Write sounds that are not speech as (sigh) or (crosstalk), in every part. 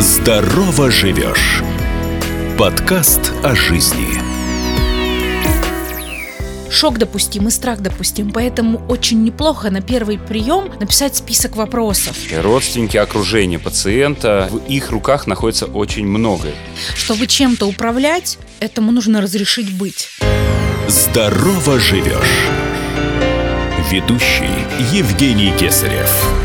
Здорово живешь. Подкаст о жизни. Шок допустим и страх допустим, поэтому очень неплохо на первый прием написать список вопросов. Родственники окружения пациента, в их руках находится очень многое. Чтобы чем-то управлять, этому нужно разрешить быть. Здорово живешь. Ведущий Евгений Кесарев.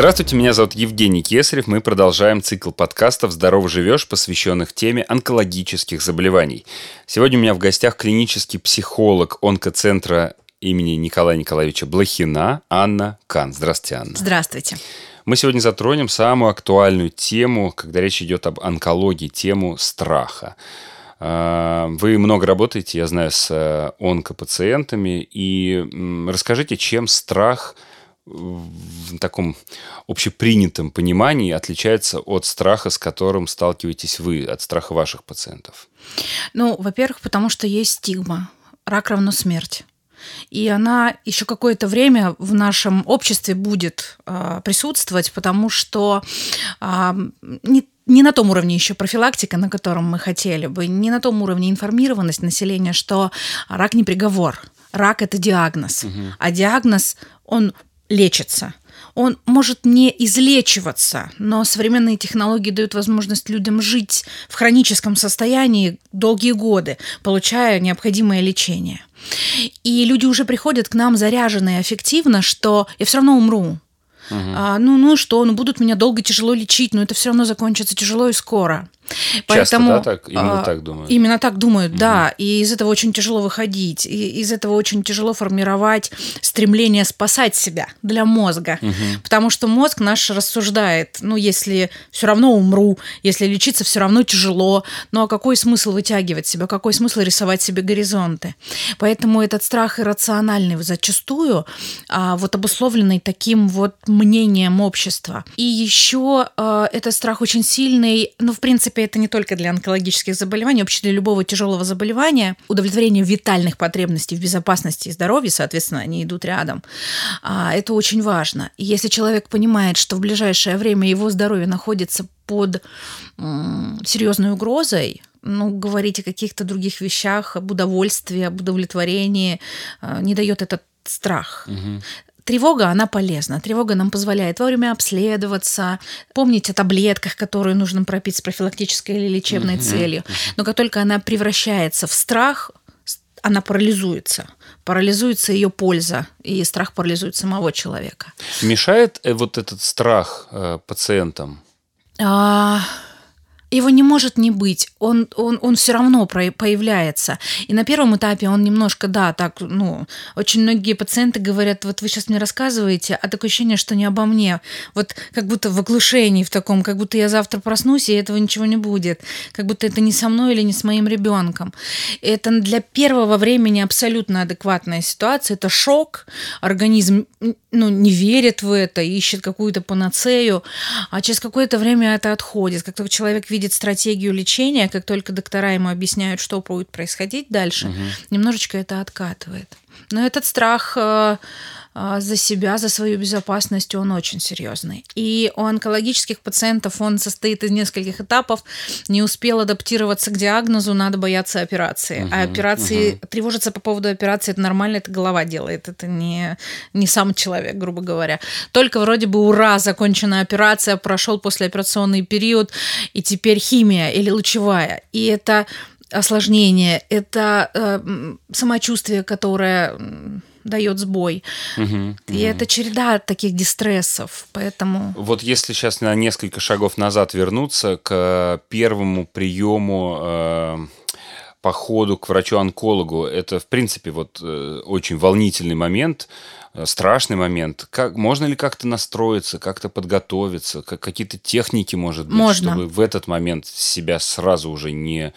Здравствуйте, меня зовут Евгений Кесарев. Мы продолжаем цикл подкастов «Здорово живешь», посвященных теме онкологических заболеваний. Сегодня у меня в гостях клинический психолог онкоцентра имени Николая Николаевича Блохина Анна Кан. Здравствуйте, Анна. Здравствуйте. Мы сегодня затронем самую актуальную тему, когда речь идет об онкологии, тему страха. А, вы много работаете, я знаю, с э, онкопациентами. И расскажите, чем страх в таком общепринятом понимании отличается от страха, с которым сталкиваетесь вы, от страха ваших пациентов? Ну, во-первых, потому что есть стигма. Рак равно смерть. И она еще какое-то время в нашем обществе будет э, присутствовать, потому что э, не не на том уровне еще профилактика, на котором мы хотели бы, не на том уровне информированность населения, что рак не приговор, рак это диагноз, угу. а диагноз он лечится. Он может не излечиваться, но современные технологии дают возможность людям жить в хроническом состоянии долгие годы, получая необходимое лечение. И люди уже приходят к нам заряженные эффективно, что я все равно умру. Угу. А, ну, ну что, ну будут меня долго тяжело лечить, но это все равно закончится тяжело и скоро. Поэтому, Часто, да, так? Именно а, так думают? Именно так думают, угу. да. И из этого очень тяжело выходить. И из этого очень тяжело формировать стремление спасать себя для мозга. Угу. Потому что мозг наш рассуждает, ну, если все равно умру, если лечиться все равно тяжело, ну, а какой смысл вытягивать себя, какой смысл рисовать себе горизонты? Поэтому этот страх иррациональный зачастую а, вот обусловленный таким вот мнением общества. И еще а, этот страх очень сильный, ну, в принципе, принципе, это не только для онкологических заболеваний, вообще для любого тяжелого заболевания. Удовлетворение витальных потребностей в безопасности и здоровье, соответственно, они идут рядом. А, это очень важно. И если человек понимает, что в ближайшее время его здоровье находится под серьезной угрозой, ну, говорить о каких-то других вещах, об удовольствии, об удовлетворении, а, не дает этот страх. Угу. Тревога, она полезна. Тревога нам позволяет вовремя обследоваться, помнить о таблетках, которые нужно пропить с профилактической или лечебной mm-hmm. целью. Но как только она превращается в страх, она парализуется. Парализуется ее польза, и страх парализует самого человека. Мешает э, вот этот страх э, пациентам? А, его не может не быть, он, он, он все равно появляется. И на первом этапе он немножко, да, так, ну, очень многие пациенты говорят, вот вы сейчас мне рассказываете, а такое ощущение, что не обо мне. Вот как будто в оглушении в таком, как будто я завтра проснусь, и этого ничего не будет. Как будто это не со мной или не с моим ребенком. Это для первого времени абсолютно адекватная ситуация. Это шок, организм ну, не верит в это, ищет какую-то панацею, а через какое-то время это отходит. Как только человек видит видит стратегию лечения, как только доктора ему объясняют, что будет происходить дальше, угу. немножечко это откатывает. Но этот страх э, за себя, за свою безопасность, он очень серьезный. И у онкологических пациентов он состоит из нескольких этапов. Не успел адаптироваться к диагнозу, надо бояться операции. Угу, а операции, угу. тревожиться по поводу операции, это нормально, это голова делает, это не, не сам человек, грубо говоря. Только вроде бы ура, закончена операция, прошел послеоперационный период, и теперь химия или лучевая. И это осложнение, это э, самочувствие, которое дает сбой. Угу, и угу. это череда таких дистрессов, поэтому... Вот если сейчас на несколько шагов назад вернуться к первому приему э, походу к врачу-онкологу, это, в принципе, вот э, очень волнительный момент, э, страшный момент. Как, можно ли как-то настроиться, как-то подготовиться, как, какие-то техники, может быть, можно. чтобы в этот момент себя сразу уже не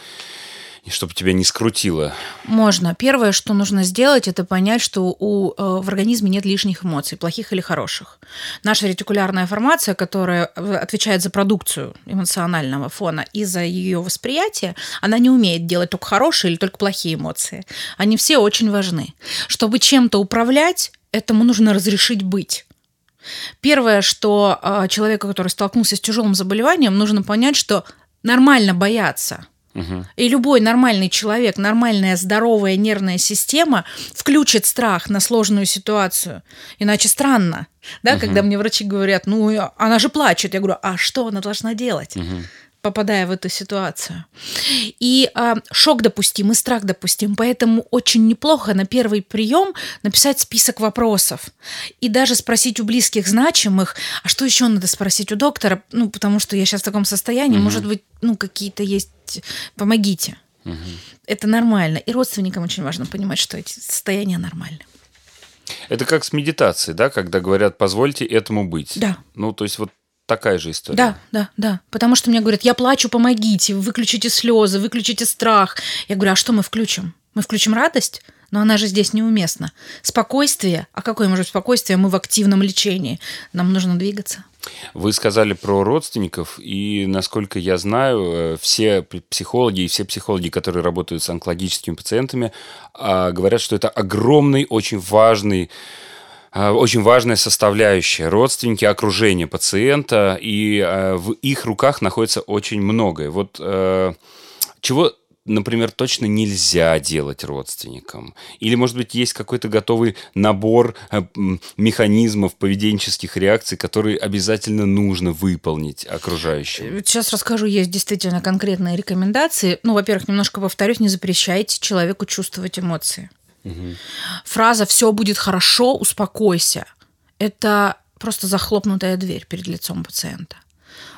и чтобы тебя не скрутило? Можно. Первое, что нужно сделать, это понять, что у, э, в организме нет лишних эмоций, плохих или хороших. Наша ретикулярная формация, которая э, отвечает за продукцию эмоционального фона и за ее восприятие, она не умеет делать только хорошие или только плохие эмоции. Они все очень важны. Чтобы чем-то управлять, этому нужно разрешить быть. Первое, что э, человеку, который столкнулся с тяжелым заболеванием, нужно понять, что нормально бояться. Угу. И любой нормальный человек, нормальная здоровая нервная система включит страх на сложную ситуацию. Иначе странно, да, Мгм. когда мне врачи говорят, ну, она же плачет. Я говорю, а что она должна делать? Мгм. попадая в эту ситуацию. И а, шок допустим, и страх допустим. Поэтому очень неплохо на первый прием написать список вопросов. И даже спросить у близких значимых, а что еще надо спросить у доктора? Ну, потому что я сейчас в таком состоянии, Мгм. может быть, ну, какие-то есть... Помогите. Мгм. Это нормально. И родственникам очень важно понимать, что эти состояния нормальны. Это как с медитацией, да, когда говорят, позвольте этому быть. Да. Ну, то есть вот такая же история. Да, да, да. Потому что мне говорят, я плачу, помогите, выключите слезы, выключите страх. Я говорю, а что мы включим? Мы включим радость? Но она же здесь неуместна. Спокойствие. А какое может спокойствие? Мы в активном лечении. Нам нужно двигаться. Вы сказали про родственников, и, насколько я знаю, э, все психологи и все психологи, которые работают с онкологическими пациентами, а, говорят, что это огромный, очень важный а, очень важная составляющая. Родственники, окружение пациента, и а, в их руках находится очень многое. Вот э, чего, например, точно нельзя делать родственникам? Или, может быть, есть какой-то готовый набор э, механизмов, поведенческих реакций, которые обязательно нужно выполнить окружающим? Вот Сейчас расскажу, есть действительно конкретные рекомендации. Ну, во-первых, немножко повторюсь, не запрещайте человеку чувствовать эмоции. Фраза «все будет хорошо, успокойся» – это просто захлопнутая дверь перед лицом пациента.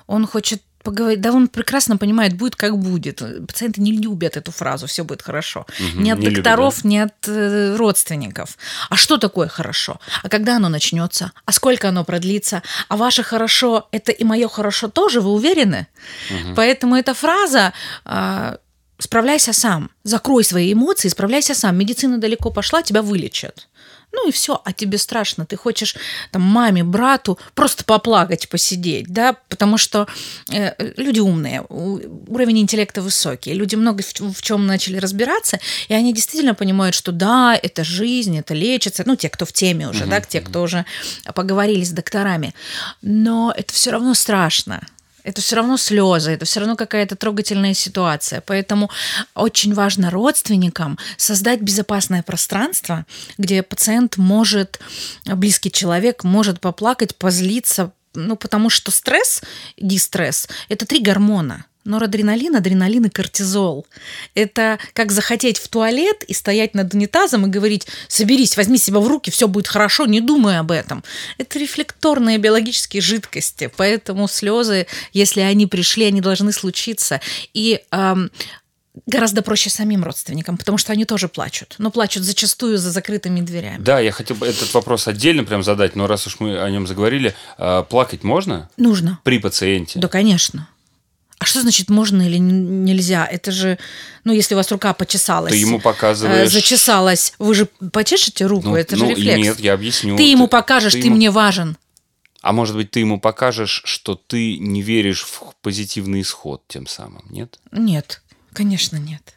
Он хочет поговорить, да он прекрасно понимает, будет как будет. Пациенты не любят эту фразу «все будет хорошо». Мгм, Ни от не любят, докторов, ни от э, родственников. А что такое хорошо? А когда оно начнется? А сколько оно продлится? А ваше хорошо – это и мое хорошо тоже, вы уверены? Поэтому эта фраза а, справляйся сам, закрой свои эмоции, справляйся сам. Медицина далеко пошла, тебя вылечат. Ну и все, а тебе страшно. Ты хочешь там маме, брату просто поплакать, посидеть, да, потому что э, люди умные, уровень интеллекта высокий, люди много в, чем начали разбираться, и они действительно понимают, что да, это жизнь, это лечится, ну те, кто в теме уже, да, те, кто уже поговорили с докторами, но это все равно страшно. Это все равно слезы, это все равно какая-то трогательная ситуация. Поэтому очень важно родственникам создать безопасное пространство, где пациент может, близкий человек может поплакать, позлиться, ну, потому что стресс, дистресс – это три гормона. Норадреналин, адреналин и кортизол. Это как захотеть в туалет и стоять над унитазом и говорить, соберись, возьми себя в руки, все будет хорошо, не думай об этом. Это рефлекторные биологические жидкости, поэтому слезы, если они пришли, они должны случиться. И ам, гораздо проще самим родственникам, потому что они тоже плачут, но плачут зачастую за закрытыми дверями. Да, я хотел бы этот вопрос отдельно прям задать, но раз уж мы о нем заговорили, а, плакать можно Нужно. при пациенте? Да, конечно. А что значит можно или нельзя? Это же, ну, если у вас рука почесалась, Ты ему э, показываешь... зачесалась, вы же почешете руку, Ну, это же ну, рефлекс. Нет, я объясню. ты ему покажешь, ты, ему- мне важен. А может быть, ты ему покажешь, что ты не веришь в позитивный исход тем самым, нет? Нет, конечно, нет.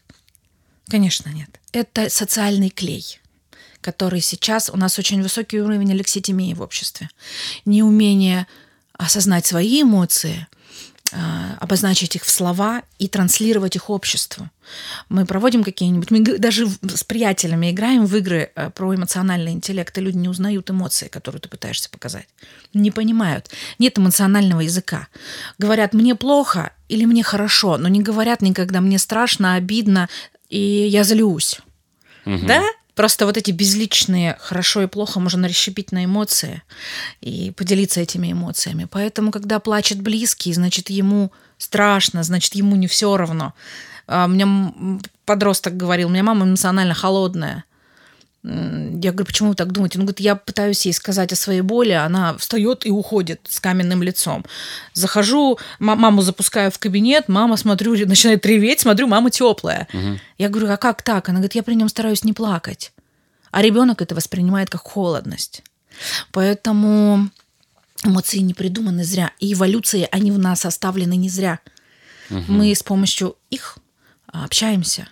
Конечно, нет. Это социальный клей, который сейчас у нас очень высокий уровень алекситимии в обществе. Неумение осознать свои эмоции, обозначить их в слова и транслировать их обществу. Мы проводим какие-нибудь, мы даже с приятелями играем в игры э, про эмоциональный интеллект, и люди не узнают эмоции, которые ты пытаешься показать. Не понимают. Нет эмоционального языка. Говорят, мне плохо или мне хорошо, но не говорят никогда, мне страшно, обидно, и я злюсь. Да? Просто вот эти безличные хорошо и плохо можно расщепить на эмоции и поделиться этими эмоциями. Поэтому, когда плачет близкий, значит, ему страшно, значит, ему не все равно. А, У меня подросток говорил, у меня мама эмоционально холодная. Я говорю, почему вы так думаете? Он говорит, я пытаюсь ей сказать о своей боли, она встает и уходит с каменным лицом. Захожу, ма- маму запускаю в кабинет, мама, смотрю, начинает реветь, смотрю, мама теплая. Я говорю, а как так? Она говорит, я при нем стараюсь не плакать. А ребенок это воспринимает как холодность. Поэтому эмоции не придуманы зря. И эволюции, они в нас оставлены не зря. Мы с помощью их а, общаемся.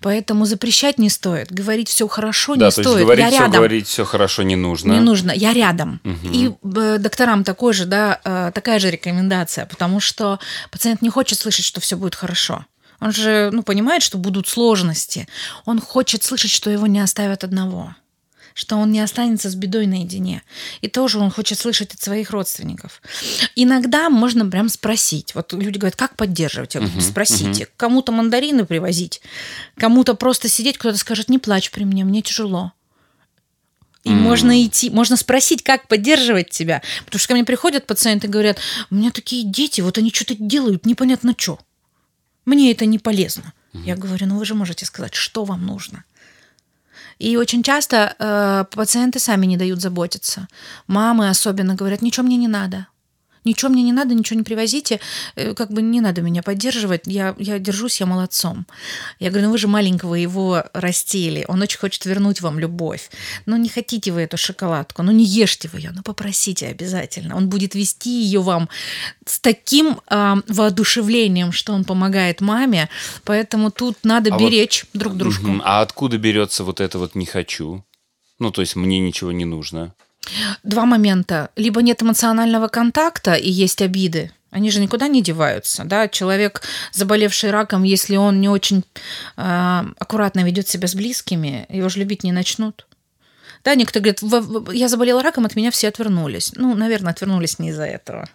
Поэтому запрещать не стоит, говорить все хорошо да, не то стоит. есть говорить Я все, рядом. говорить все хорошо не нужно. Не нужно, я рядом. Мгм. И э, докторам такой же, да, э, такая же рекомендация, потому что пациент не хочет слышать, что все будет хорошо. Он же, ну, понимает, что будут сложности. Он хочет слышать, что его не оставят одного, что он не останется с бедой наедине. И тоже он хочет слышать от своих родственников. Иногда можно прям спросить. Вот люди говорят, как поддерживать? Я говорю, Мгм, спросите. Кому-то мандарины привозить, кому-то просто сидеть, кто-то скажет, не плачь при мне, мне тяжело. И М. можно идти, можно спросить, как поддерживать тебя. Потому что ко мне приходят пациенты и говорят, у меня такие дети, вот они что-то делают, непонятно что. Мне это не полезно. Я говорю, ну вы же можете сказать, что вам нужно. И очень часто э, пациенты сами не дают заботиться. Мамы особенно говорят, ничего мне не надо. Ничего мне не надо, ничего не привозите, э, как бы не надо меня поддерживать, я, я держусь, я молодцом. Я говорю, ну вы же маленького его растили, он очень хочет вернуть вам любовь. Ну не хотите вы эту шоколадку, ну не ешьте вы ее, ну попросите обязательно. Он будет вести ее вам с таким а, воодушевлением, что он помогает маме, поэтому тут надо А вот- беречь друг дружку. А откуда берется вот это вот не хочу? Ну, то есть мне ничего не нужно. Два момента. Либо нет эмоционального контакта и есть обиды. Они же никуда не деваются. Да? Человек, заболевший раком, если он не очень э, аккуратно ведет себя с близкими, его же любить не начнут. Да, некоторые говорят, «В- в- я заболела раком, от меня все отвернулись. Ну, наверное, отвернулись не из-за этого.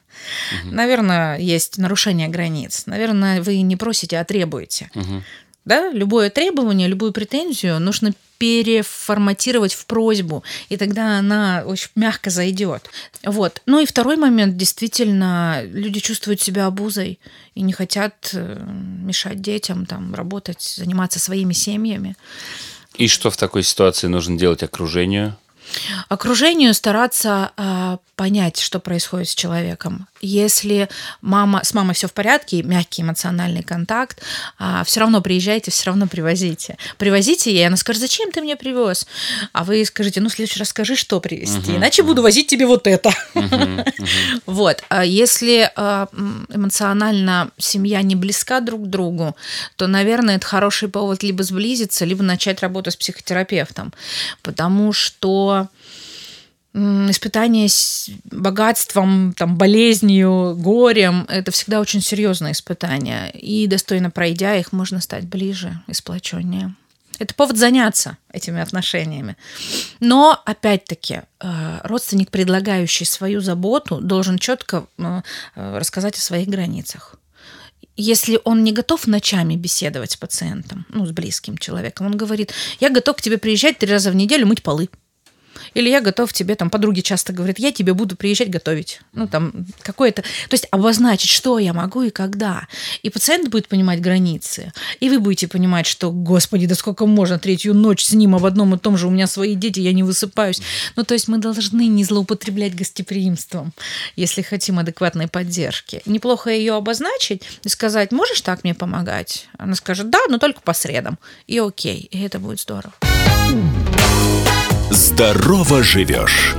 Наверное, есть нарушение границ. Наверное, вы не просите, а требуете. Мгм. Да, любое требование, любую претензию нужно переформатировать в просьбу, и тогда она очень мягко зайдет. Вот. Ну и второй момент, действительно, люди чувствуют себя обузой и не хотят э, мешать детям там работать, заниматься своими семьями. И что в такой ситуации нужно делать окружению? Окружению стараться а, понять, что происходит с человеком. Если мама, с мамой все в порядке, мягкий эмоциональный контакт, все равно приезжайте, все равно привозите. Привозите ей, она скажет, зачем ты мне привез? А вы скажите, ну, в следующий раз скажи, что привезти, иначе буду возить тебе вот это. (laughs) Вот. А если а, эмоционально семья не близка друг к другу, то, наверное, это хороший повод либо сблизиться, либо начать работу с психотерапевтом. Потому что м, испытание богатством, там, болезнью, горем – это всегда очень серьезное испытание. И достойно пройдя их, можно стать ближе и сплоченнее. Это повод заняться этими отношениями. Но, опять-таки, э, родственник, предлагающий свою заботу, должен четко э, рассказать о своих границах. Если он не готов ночами беседовать с пациентом, ну, с близким человеком, он говорит, я готов к тебе приезжать три раза в неделю мыть полы. Или я готов тебе, там, подруги часто говорят, я тебе буду приезжать готовить. Ну, там, какое-то... То есть обозначить, что я могу и когда. И пациент будет понимать границы. И вы будете понимать, что, господи, да сколько можно третью ночь с ним об одном и том же, у меня свои дети, я не высыпаюсь. Ну, то есть мы должны не злоупотреблять гостеприимством, если хотим адекватной поддержки. Неплохо ее обозначить и сказать, можешь так мне помогать? Она скажет, да, но только по средам. И окей, и это будет здорово. Здорово живешь.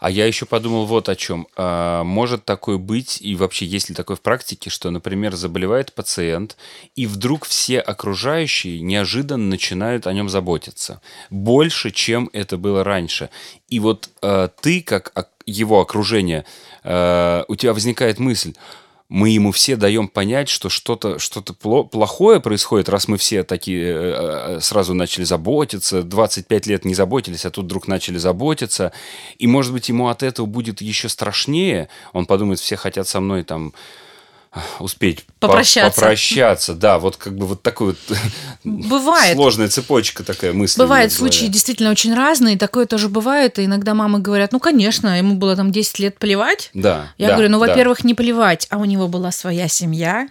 А я еще подумал вот о чем. А, может такое быть, и вообще есть ли такое в практике, что, например, заболевает пациент, и вдруг все окружающие неожиданно начинают о нем заботиться. Больше, чем это было раньше. И вот а, ты, как его окружение, а, у тебя возникает мысль, мы ему все даем понять, что что-то что плохое происходит, раз мы все такие э, э, сразу начали заботиться, 25 лет не заботились, а тут вдруг начали заботиться. И, может быть, ему от этого будет еще страшнее. Он подумает, все хотят со мной там успеть по- Попрощаться. попрощаться. Да, вот как бы вот такой вот (laughs) Бывает. сложная цепочка такая мысли. Голове. случаи действительно очень разные, такое тоже бывает, и иногда мамы говорят, ну, конечно, ему было там 10 лет плевать. Да. Я да, говорю, ну, да. во-первых, не плевать, а у него была своя семья.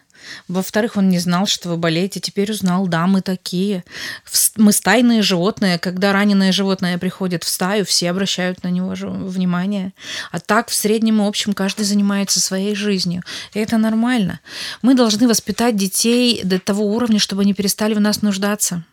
Во-вторых, он не знал, что вы болеете. Теперь узнал, да, мы такие. Мы стайные животные. Когда раненое животное приходит в стаю, все обращают на него внимание. А так, в среднем и общем, каждый занимается своей жизнью. И это нормально. Мы должны воспитать детей до того уровня, чтобы они перестали в нас нуждаться.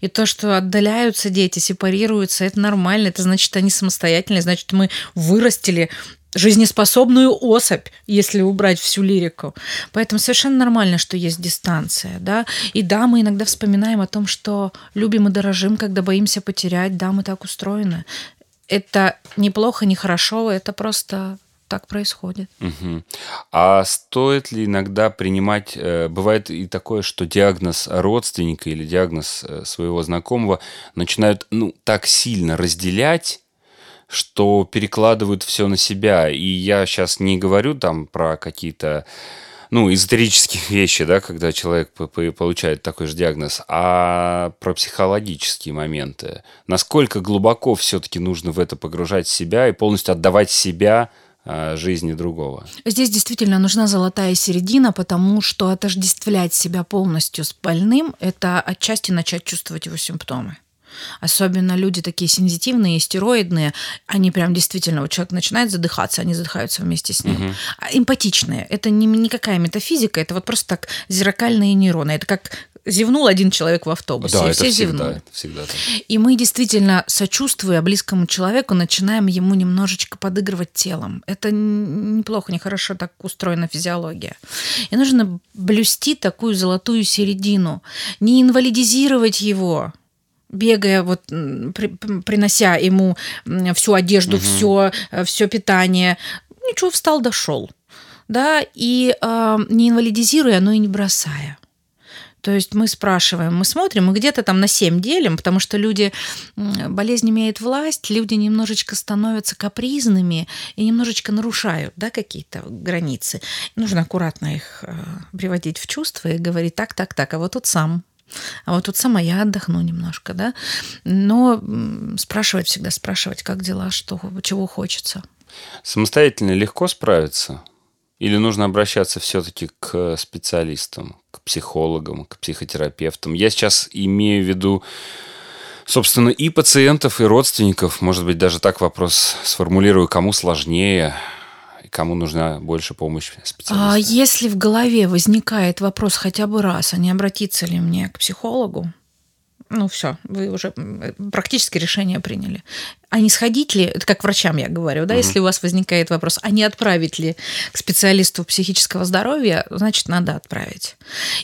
И то, что отдаляются дети, сепарируются, это нормально. Это значит, они самостоятельные, значит, мы вырастили жизнеспособную особь, если убрать всю лирику. Поэтому совершенно нормально, что есть дистанция, да. И да, мы иногда вспоминаем о том, что любим и дорожим, когда боимся потерять. Да, мы так устроены. Это неплохо, не хорошо, это просто так происходит. Угу. А стоит ли иногда принимать, э, бывает и такое, что диагноз родственника или диагноз э, своего знакомого начинают ну, так сильно разделять, что перекладывают все на себя. И я сейчас не говорю там про какие-то ну, эзотерические (laughs) вещи, да, когда человек получает такой же диагноз, а про психологические моменты. Насколько глубоко все-таки нужно в это погружать себя и полностью отдавать себя а, жизни другого. Здесь действительно нужна золотая середина, потому что отождествлять себя полностью с больным – это отчасти начать чувствовать его симптомы. Особенно люди такие сензитивные, стероидные, они прям действительно, вот человек начинает задыхаться, они задыхаются вместе с ним. Угу. А эмпатичные. Это не никакая метафизика, это вот просто так зеркальные нейроны. Это как зевнул один человек в автобусе, да, и все всегда, зевнули. Всегда так. И мы действительно, сочувствуя близкому человеку, начинаем ему немножечко подыгрывать телом. Это неплохо, нехорошо так устроена физиология. И нужно блюсти такую золотую середину, не инвалидизировать его, бегая, вот, при, принося ему всю одежду, угу. все, все питание. Ничего, встал, дошел. Да, и э, не инвалидизируя, но и не бросая. То есть мы спрашиваем, мы смотрим, мы где-то там на 7 делим, потому что люди, болезнь имеет власть, люди немножечко становятся капризными и немножечко нарушают да, какие-то границы. Нужно аккуратно их э, приводить в чувство и говорить так, так, так, а вот тут сам а вот тут сама я отдохну немножко, да. Но спрашивать всегда, спрашивать, как дела, что, чего хочется. Самостоятельно легко справиться? Или нужно обращаться все-таки к специалистам, к психологам, к психотерапевтам? Я сейчас имею в виду, собственно, и пациентов, и родственников. Может быть, даже так вопрос сформулирую, кому сложнее – кому нужна больше помощь специалиста? А если в голове возникает вопрос хотя бы раз, а не обратиться ли мне к психологу, ну все, вы уже практически решение приняли. А не сходить ли, это как врачам я говорю, да, угу. если у вас возникает вопрос, а не отправить ли к специалисту психического здоровья, значит, надо отправить.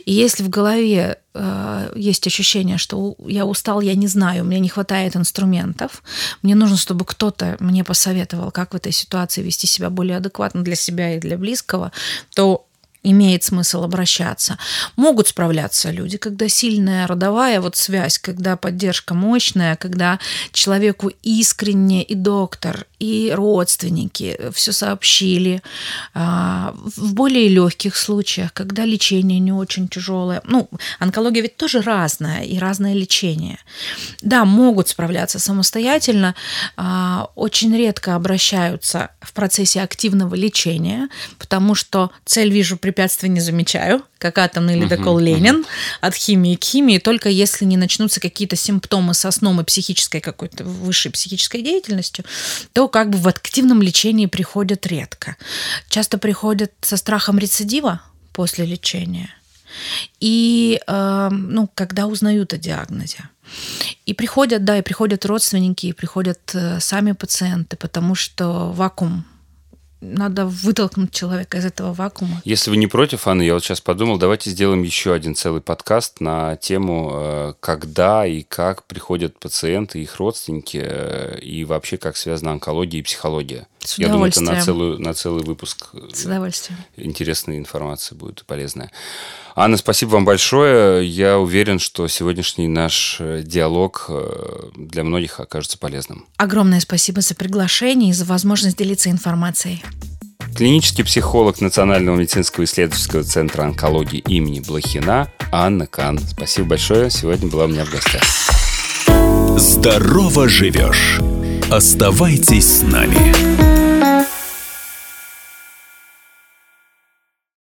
И если в голове э, есть ощущение, что я устал, я не знаю, мне не хватает инструментов, мне нужно, чтобы кто-то мне посоветовал, как в этой ситуации вести себя более адекватно для себя и для близкого, то имеет смысл обращаться. Могут справляться люди, когда сильная родовая вот связь, когда поддержка мощная, когда человеку искренне и доктор, и родственники все сообщили. А, в более легких случаях, когда лечение не очень тяжелое. Ну, онкология ведь тоже разная, и разное лечение. Да, могут справляться самостоятельно, а, очень редко обращаются в процессе активного лечения, потому что цель вижу при препятствий не замечаю, как атомный ледокол uh-huh, Ленин, uh-huh. от химии к химии, только если не начнутся какие-то симптомы со сном и психической какой-то высшей психической деятельностью, то как бы в активном лечении приходят редко. Часто приходят со страхом рецидива после лечения. И, э, ну, когда узнают о диагнозе. И приходят, да, и приходят родственники, и приходят э, сами пациенты, потому что вакуум надо вытолкнуть человека из этого вакуума. Если вы не против, Анна, я вот сейчас подумал, давайте сделаем еще один целый подкаст на тему, э, когда и как приходят пациенты, их родственники, э, и вообще как связана онкология и психология. С я думаю, это на, целую, на целый выпуск э, С удовольствием. интересной информации будет полезная. Анна, спасибо вам большое. Я уверен, что сегодняшний наш диалог для многих окажется полезным. Огромное спасибо за приглашение и за возможность делиться информацией. Клинический психолог Национального медицинского исследовательского центра онкологии имени Блохина Анна Кан. Спасибо большое. Сегодня была у меня в гостях. Здорово живешь. Оставайтесь с нами.